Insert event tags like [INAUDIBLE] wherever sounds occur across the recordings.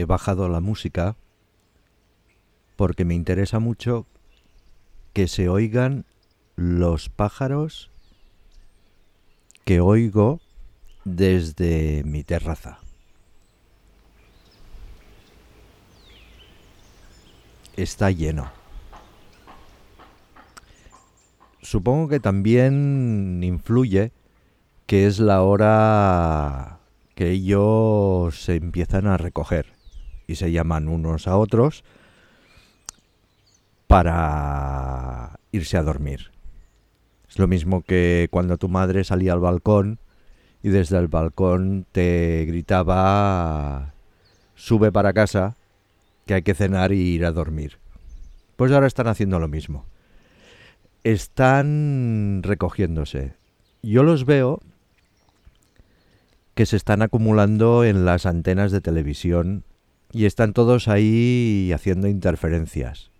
he bajado la música porque me interesa mucho que se oigan los pájaros que oigo desde mi terraza. Está lleno. Supongo que también influye que es la hora que ellos se empiezan a recoger y se llaman unos a otros para irse a dormir. Es lo mismo que cuando tu madre salía al balcón y desde el balcón te gritaba sube para casa que hay que cenar y ir a dormir. Pues ahora están haciendo lo mismo. Están recogiéndose. Yo los veo que se están acumulando en las antenas de televisión y están todos ahí haciendo interferencias.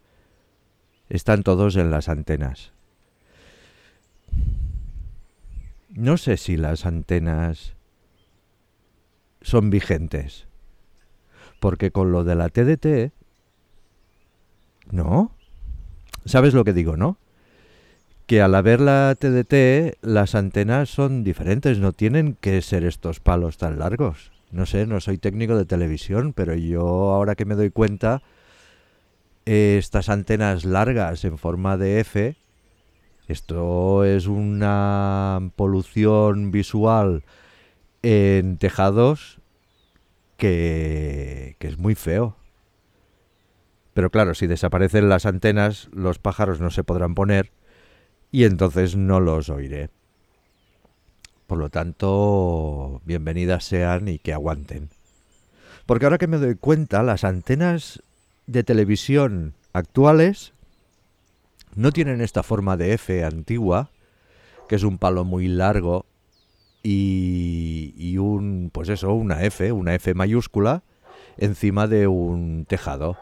Están todos en las antenas. No sé si las antenas son vigentes. Porque con lo de la TDT... ¿No? ¿Sabes lo que digo, no? que al haber la TDT las antenas son diferentes, no tienen que ser estos palos tan largos. No sé, no soy técnico de televisión, pero yo ahora que me doy cuenta, estas antenas largas en forma de F, esto es una polución visual en tejados que, que es muy feo. Pero claro, si desaparecen las antenas, los pájaros no se podrán poner y entonces no los oiré. Por lo tanto, bienvenidas sean y que aguanten. Porque ahora que me doy cuenta, las antenas de televisión actuales no tienen esta forma de F antigua, que es un palo muy largo y, y un, pues eso, una F, una F mayúscula, encima de un tejado.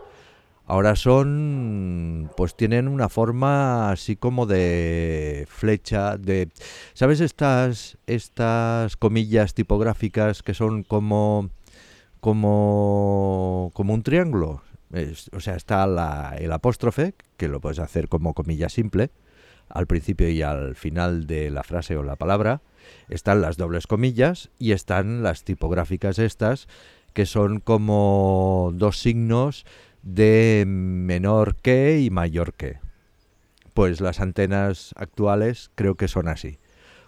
Ahora son, pues tienen una forma así como de flecha, de, ¿sabes estas, estas comillas tipográficas que son como, como, como un triángulo? o sea, está la, el apóstrofe, que lo puedes hacer como comilla simple, al principio y al final de la frase o la palabra. Están las dobles comillas y están las tipográficas estas, que son como dos signos de menor que y mayor que. Pues las antenas actuales creo que son así.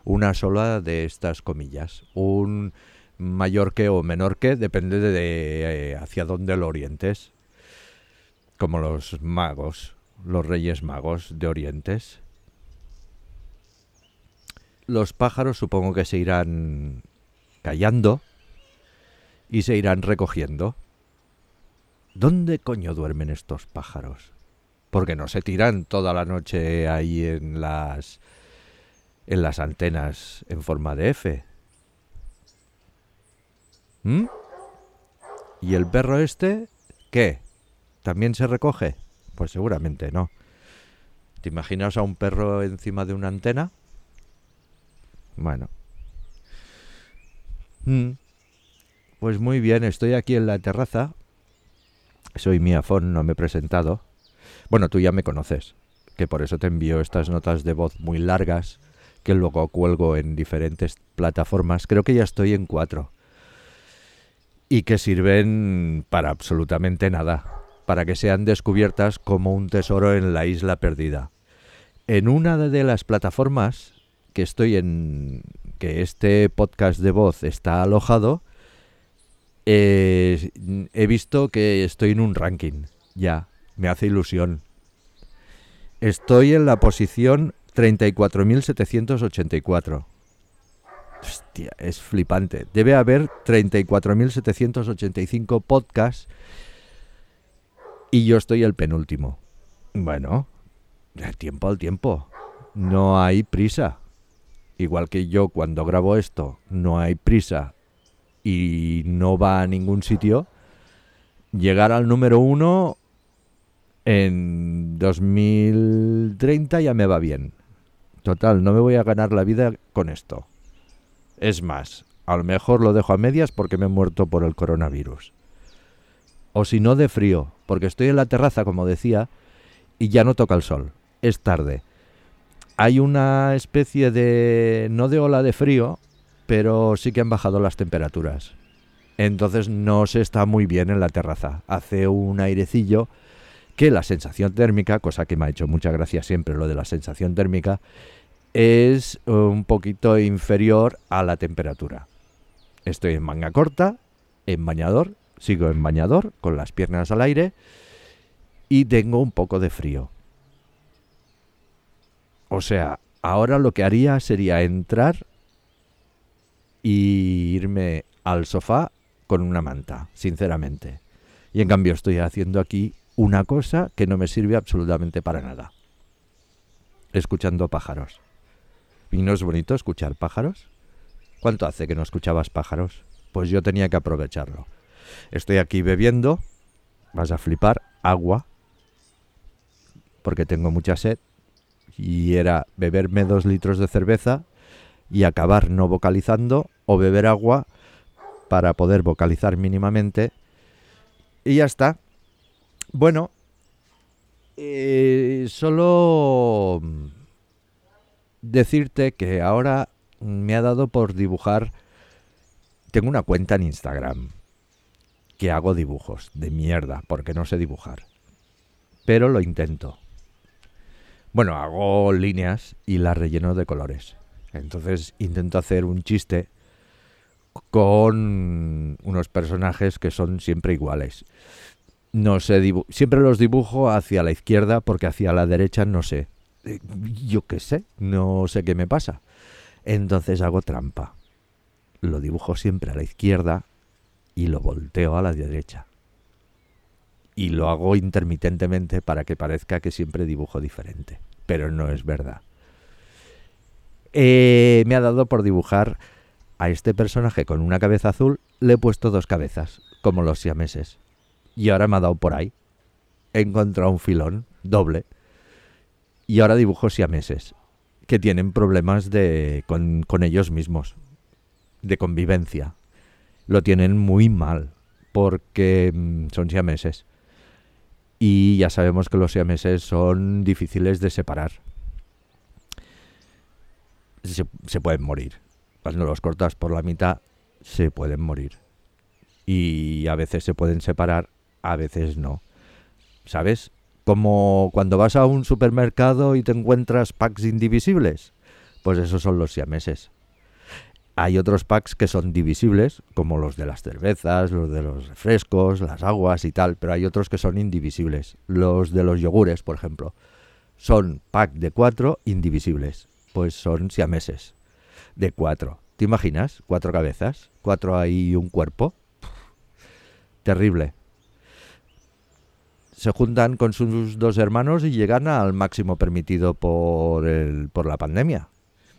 Una sola de estas comillas. Un mayor que o menor que depende de, eh, hacia dónde lo orientes. Como los magos, los reyes magos de orientes. Los pájaros supongo que se irán callando y se irán recogiendo. ¿Dónde coño duermen estos pájaros? Porque no se tiran toda la noche ahí en las en las antenas en forma de F. ¿Mm? ¿Y el perro este qué? ¿También se recoge? Pues seguramente no. ¿Te imaginas a un perro encima de una antena? Bueno. ¿Mm? Pues muy bien, estoy aquí en la terraza soy Miafón, no me he presentado. Bueno, tú ya me conoces, que por eso te envío estas notas de voz muy largas que luego cuelgo en diferentes plataformas. Creo que ya estoy en cuatro. Y que sirven para absolutamente nada, para que sean descubiertas como un tesoro en la isla perdida. En una de las plataformas que estoy en, que este podcast de voz está alojado, eh, he visto que estoy en un ranking. Ya, me hace ilusión. Estoy en la posición 34.784. Hostia, es flipante. Debe haber 34.785 podcasts y yo estoy el penúltimo. Bueno, tiempo al tiempo. No hay prisa. Igual que yo cuando grabo esto, no hay prisa y no va a ningún sitio, llegar al número uno en 2030 ya me va bien. Total, no me voy a ganar la vida con esto. Es más, a lo mejor lo dejo a medias porque me he muerto por el coronavirus. o si no de frío, porque estoy en la terraza, como decía, y ya no toca el sol. Es tarde. Hay una especie de, no de ola de frío, pero sí que han bajado las temperaturas. Entonces no se está muy bien en la terraza. Hace un airecillo que la sensación térmica, cosa que me ha hecho mucha gracia siempre lo de la sensación térmica, es un poquito inferior a la temperatura. Estoy en manga corta, en bañador, sigo en bañador, con las piernas al aire y tengo un poco de frío. O sea, ahora lo que haría sería entrar y irme al sofá con una manta, sinceramente. Y en cambio estoy haciendo aquí una cosa que no me sirve absolutamente para nada. Escuchando pájaros. ¿Y no es bonito escuchar pájaros? ¿Cuánto hace que no escuchabas pájaros? Pues yo tenía que aprovecharlo. Estoy aquí bebiendo, vas a flipar, agua, porque tengo mucha sed, y era beberme dos litros de cerveza y acabar no vocalizando o beber agua para poder vocalizar mínimamente. Y ya está. Bueno, eh, solo decirte que ahora me ha dado por dibujar. Tengo una cuenta en Instagram que hago dibujos de mierda porque no sé dibujar. Pero lo intento. Bueno, hago líneas y las relleno de colores. Entonces intento hacer un chiste con unos personajes que son siempre iguales. No sé, siempre los dibujo hacia la izquierda porque hacia la derecha no sé. Eh, yo qué sé, no sé qué me pasa. Entonces hago trampa. Lo dibujo siempre a la izquierda y lo volteo a la derecha. Y lo hago intermitentemente para que parezca que siempre dibujo diferente. Pero no es verdad. Eh, me ha dado por dibujar a este personaje con una cabeza azul, le he puesto dos cabezas, como los siameses. Y ahora me ha dado por ahí. He encontrado un filón doble. Y ahora dibujo siameses, que tienen problemas de, con, con ellos mismos, de convivencia. Lo tienen muy mal, porque mm, son siameses. Y ya sabemos que los siameses son difíciles de separar se, pueden morir. Cuando los cortas por la mitad, se pueden morir. Y a veces se pueden separar, a veces no. ¿Sabes? Como cuando vas a un supermercado y te encuentras packs indivisibles. Pues esos son los siameses. Hay otros packs que son divisibles, como los de las cervezas, los de los refrescos, las aguas y tal, pero hay otros que son indivisibles. Los de los yogures, por ejemplo, son pack de cuatro indivisibles pues son siameses de cuatro. ¿Te imaginas? Cuatro cabezas, cuatro ahí y un cuerpo. Terrible. Se juntan con sus dos hermanos y llegan al máximo permitido por, el, por la pandemia.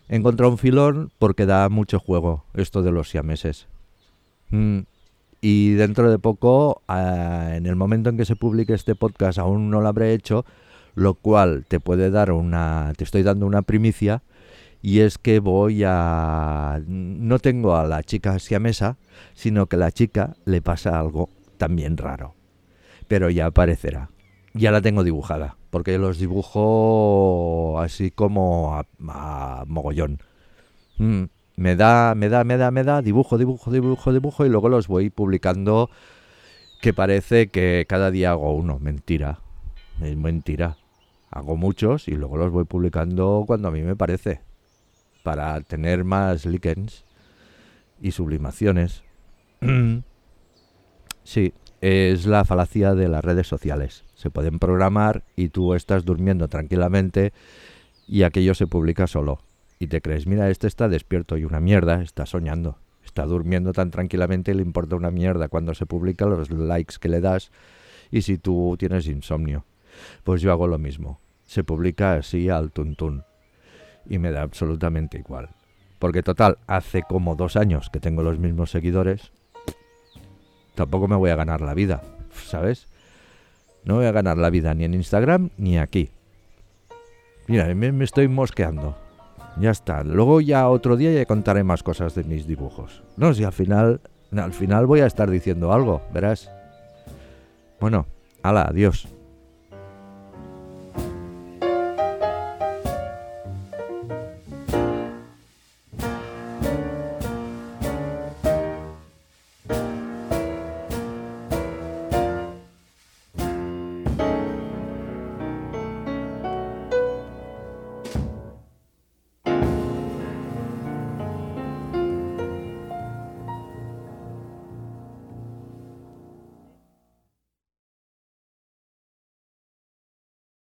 He encontrado un filón porque da mucho juego esto de los siameses. Mm. Y dentro de poco, en el momento en que se publique este podcast, aún no lo habré hecho, lo cual te puede dar una, te estoy dando una primicia, y es que voy a, no tengo a la chica siamesa, sino que la chica le pasa algo también raro, pero ya aparecerá, ya la tengo dibujada, porque los dibujo así como a, mogollón. Mm, me da, me da, me da, me da, dibujo, dibujo, dibujo, dibujo, y luego los voy publicando que parece que cada día hago uno. Mentira, mentira hago muchos y luego los voy publicando cuando a mí me parece, para tener más líquens y sublimaciones. [CLEARS THROAT] sí, es la falacia de las redes sociales. Se pueden programar y tú estás durmiendo tranquilamente y aquello se publica solo. Y te crees, mira, este está despierto y una mierda, está soñando. Está durmiendo tan tranquilamente y le importa una mierda cuando se publica los likes que le das y si tú tienes insomnio. Pues yo hago lo mismo. Se publica así al tuntún. Y me da absolutamente igual. Porque total, hace como dos años que tengo los mismos seguidores. Tampoco me voy a ganar la vida, ¿sabes? No voy a ganar la vida ni en Instagram ni aquí. Mira, me, estoy mosqueando. Ya está. Luego ya otro día ya contaré más cosas de mis dibujos. No, si al final, al final voy a estar diciendo algo, verás. Bueno, ala, adiós.